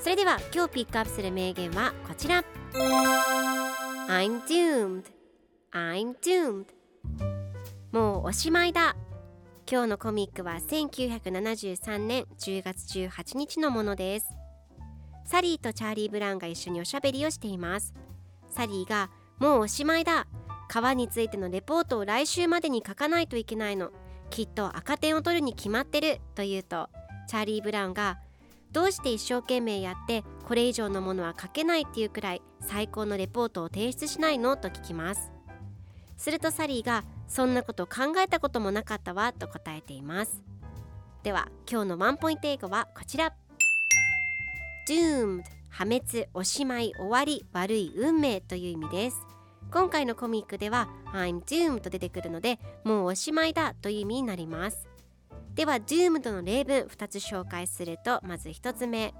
それでは今日ピックアップする名言はこちら。I'm doomed. I'm doomed. もうおしまいだ。今日のコミックは1973年10月18日のものです。サリーとチャーリー・ブランが一緒におしゃべりをしています。サリーがもうおしまいだ。川についてのレポートを来週までに書かないといけないの。きっと赤点を取るに決まってると言うとチャーリー・ブランがどうして一生懸命やってこれ以上のものは書けないっていうくらい最高のレポートを提出しないの？と聞きます。するとサリーがそんなこと考えたこともなかったわと答えています。では今日のワンポイント英語はこちら。Doomed 破滅おしまい終わり悪い運命という意味です。今回のコミックでは I'm doomed と出てくるのでもうおしまいだという意味になります。では doomed の例文2つ紹介するとまず1つ目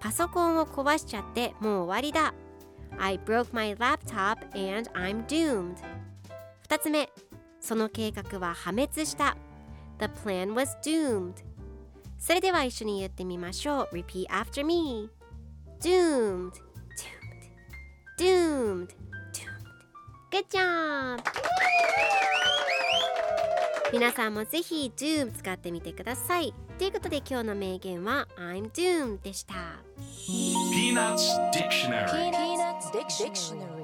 パソコンを壊しちゃってもう終わりだ I broke my laptop and I'm doomed 2つ目その計画は破滅した The plan was doomed それでは一緒に言ってみましょう Repeat after me Doomed Doomed Doomed Doomed Good job! 皆さんもぜひ Doom 使ってみてください。ということで今日の名言は I'm Doomed でした。 Peanuts Dictionary Peanuts Dictionary